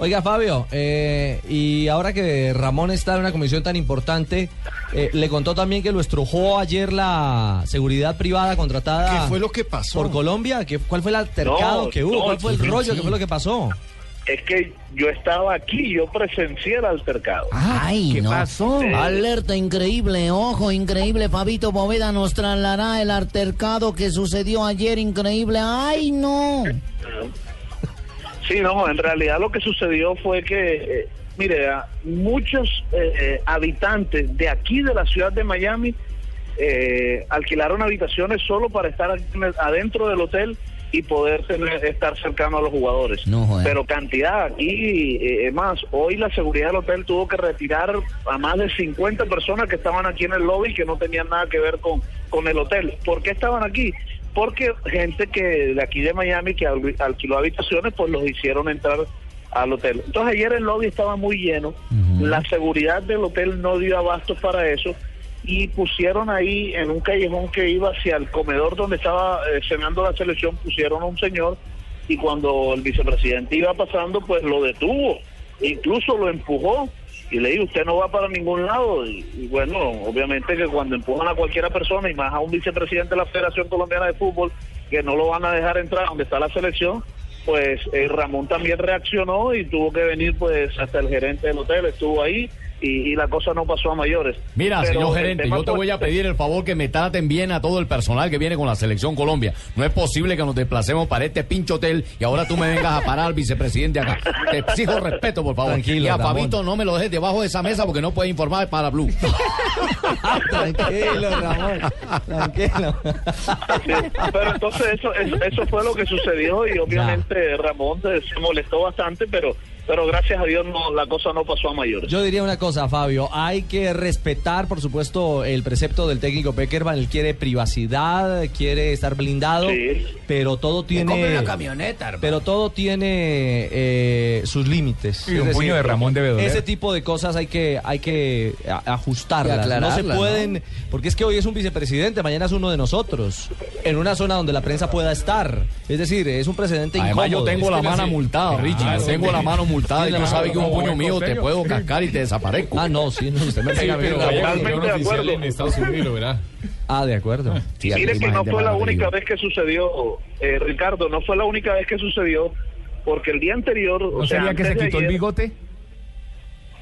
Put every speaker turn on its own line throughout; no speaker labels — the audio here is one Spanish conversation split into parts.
Oiga, Fabio, eh, y ahora que Ramón está en una comisión tan importante, eh, le contó también que lo estrujó ayer la seguridad privada contratada.
¿Qué fue lo que pasó?
Por Colombia. ¿Qué, ¿Cuál fue el altercado
No,
que hubo?
no,
¿Cuál fue el rollo?
sí.
¿Qué fue lo que pasó?
Es que yo estaba aquí, yo presencié el altercado.
Ay,
¿Qué
no.
pasó?
Sí.
Alerta increíble, ojo, increíble. Fabito Boveda nos trasladará el altercado que sucedió ayer, increíble. Ay, no.
Sí, no, en realidad lo que sucedió fue que, eh, mire, muchos eh, habitantes de aquí de la ciudad de Miami eh, alquilaron habitaciones solo para estar adentro del hotel y poder tener- estar cercano a los jugadores.
No.
Pero cantidad aquí, eh, es más, hoy la seguridad del hotel tuvo que retirar a más de 50 personas que estaban aquí en el lobby que no tenían nada que ver con, con el hotel. ¿Por qué estaban aquí? Porque gente que de aquí de Miami que al- alquiló habitaciones, pues los hicieron entrar al hotel. Entonces ayer el lobby estaba muy lleno, la seguridad del hotel no dio abasto para eso y pusieron ahí en un callejón que iba hacia el comedor donde estaba eh, cenando la selección, pusieron a un señor y cuando el vicepresidente iba pasando, pues lo detuvo, incluso lo empujó y le dijo, usted no va para ningún lado. Y, y bueno, obviamente que cuando empujan a cualquiera persona y más a un vicepresidente de la Federación Colombiana de Fútbol, que no lo van a dejar entrar donde está la selección, pues eh, Ramón también reaccionó y tuvo que venir pues hasta el gerente del hotel, estuvo ahí y, y la cosa no pasó a mayores.
Mira,
Pero
señor gerente, yo te voy a pedir el favor que me traten bien a todo el personal que viene con la selección Colombia. No es posible que nos desplacemos para este pinche hotel y ahora tú me vengas a parar al vicepresidente acá. Te exijo respeto, por favor.
Tranquilo,
y a. Fabito no me lo dejes debajo de esa mesa porque no puede informar para Blue.
Tranquilo, Ramón. Tranquilo.
Sí, pero entonces eso, eso, eso fue lo que sucedió y obviamente Ramón se, se molestó bastante, pero pero gracias a Dios no la cosa no pasó a mayores.
Yo diría una cosa, Fabio. Hay que respetar, por supuesto, el precepto del técnico Peckerman. Él quiere privacidad, quiere estar blindado,
Sí.
pero todo tiene.
una camioneta, hermano.
Pero todo tiene eh, sus límites.
Y un puño de Ramón debe doler.
Ese tipo de cosas hay que hay que ajustarlas. No se pueden, porque es que hoy es un vicepresidente, mañana es uno de nosotros, en una zona donde la prensa pueda estar. Es decir, es un precedente
Además, yo tengo la mano multada, Richie. Tengo la mano multada y tú sabes que un puño mío te puedo cascar y te desaparezco.
Ah, no, sí, no, usted me pega en.
Totalmente de acuerdo.
Estados Unidos lo verá.
Ah, de acuerdo.
Mire que no fue la única vez que sucedió, eh, Ricardo, no fue la única vez que sucedió, porque el día anterior,
¿No
o sea,
sería que
antes
se
de
quitó el
ayer-
bigote?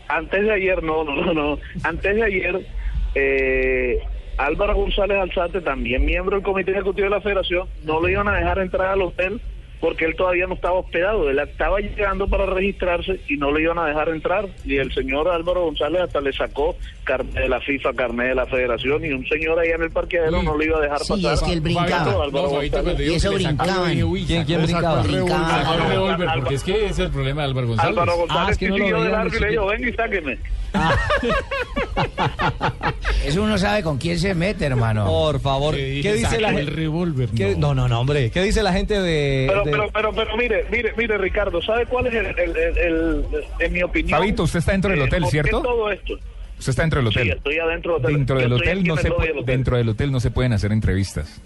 Antes de ayer, no, no, no, no. Antes de ayer, eh, Álvaro González Alzate, también miembro del Comité Ejecutivo de la Federación, no lo iban a dejar entrar al hotel porque él todavía no estaba hospedado. Él estaba llegando para registrarse y no lo iban a dejar entrar. Y el señor Álvaro González hasta le sacó carnet de la FIFA, carnet de la Federación, y un señor allá en el parqueadero no lo iba a dejar
Sí,
pasar.
es que él brincaba.
Álvaro
No,
Y eso
le uy,
¿Quién- quién brincaba?
Brincaba.
Porque es que ese es el problema de Álvaro González.
Álvaro González
Ah, es que no
sí
lo
siguió de
veían,
largo y le dijo, ven y sáqueme.
Eso uno sabe con quién se mete, hermano.
Por favor,
dije,
¿qué dice la
el
gente?
revólver?
¿Qué- No, no, no, hombre. ¿Qué dice la gente de.?
Pero,
de-
pero, pero, pero mire, mire, mire, Ricardo, ¿sabe cuál es el, el, el- el- en mi opinión?
Fabito, usted está dentro del
eh,
hotel,
¿por qué
¿cierto?
todo esto?
Usted está dentro del
Sí,
hotel.
estoy adentro del hotel.
Dentro del hotel no
el
se
del hotel.
dentro del hotel no se pueden hacer entrevistas.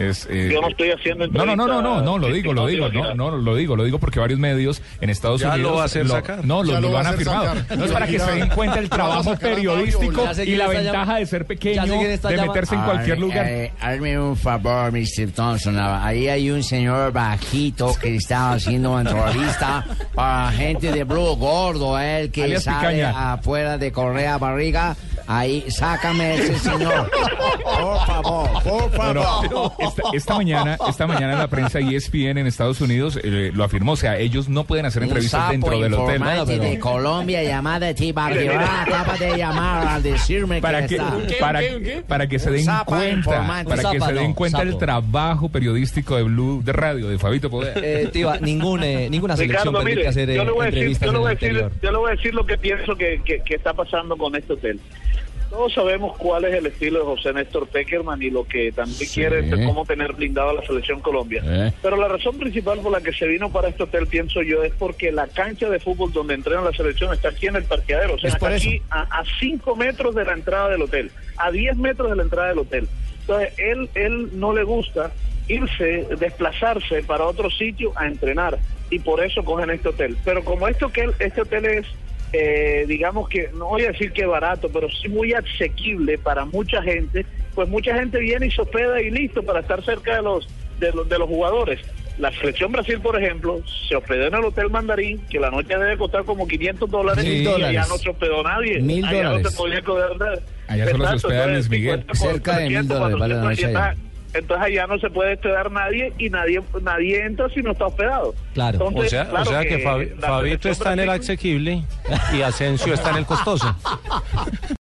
Es, eh,
Yo no estoy haciendo
no, no, no, no, no, no, lo digo, lo digo, no, no, lo digo, lo digo porque varios medios en Estados
Ya lo
Unidos
va a hacer sacar.
No, lo, lo
lo
han afirmado. No es para que se den cuenta el
Lo
trabajo periodístico y la ventaja de ser pequeño, de meterse en cualquier lugar.
eh, hazme un favor, Mr. Thompson. Ahí hay un señor bajito que está haciendo una entrevista para gente de Blue Gordo, el que
Alias
sale afuera de Correa Barriga. Ahí, sácame ese señor. Por favor, por favor.
esta, esta mañana, esta mañana la prensa ESPN en Estados Unidos eh, lo afirmó, o sea, ellos no pueden hacer entrevistas dentro del hotel.
informante de Colombia llamada de Tibaquirá acaba de llamar a decirme
para
que
que,
está.
para, para que se den cuenta, para que se den cuenta el trabajo periodístico de Blue de Radio de Fabito Poder.
Eh, ningún, eh, ninguna selección
Ricardo,
permite
mire,
hacer eh,
yo le voy a decir, yo le
en
voy a
el
decir, yo le voy a decir lo que pienso que, que- que está pasando con este hotel. Todos sabemos cuál es el estilo de José Néstor Peckerman y lo que también
Sí.
quiere es cómo tener blindado a la selección Colombia.
Eh.
Pero la razón principal por la que se vino para este hotel, pienso yo, es porque la cancha de fútbol donde entrena la selección está aquí en el parqueadero. O sea,
Es por
está
eso.
aquí a, a cinco metros de la entrada del hotel, a 10 metros de la entrada del hotel. Entonces, él, él no le gusta irse, desplazarse para otro sitio a entrenar y por eso cogen este hotel. Pero como este hotel, este hotel es, eh, digamos que, no voy a decir que barato, pero sí muy asequible para mucha gente, pues mucha gente viene y se hospeda y listo para estar cerca de los, de los, de los jugadores. La selección Brasil, por ejemplo, se hospedó en el Hotel Mandarín, que la noche debe costar como 500 dólares,
Mil
y
dólares.
allá no se hospedó nadie.
Mil
allá no
dólares.
se podía nada.
Allá solo se
Exacto,
hospeda
entonces,
Luis Miguel.
50 por
Cerca de mil
300,
dólares vale la
400,
noche allá.
Entonces allá no se puede hospedar nadie y nadie nadie entra si no está hospedado.
Claro.
Entonces,
O sea, o sea que, Fabi-
la
Fabito está en el asequible y Asensio está en el costoso.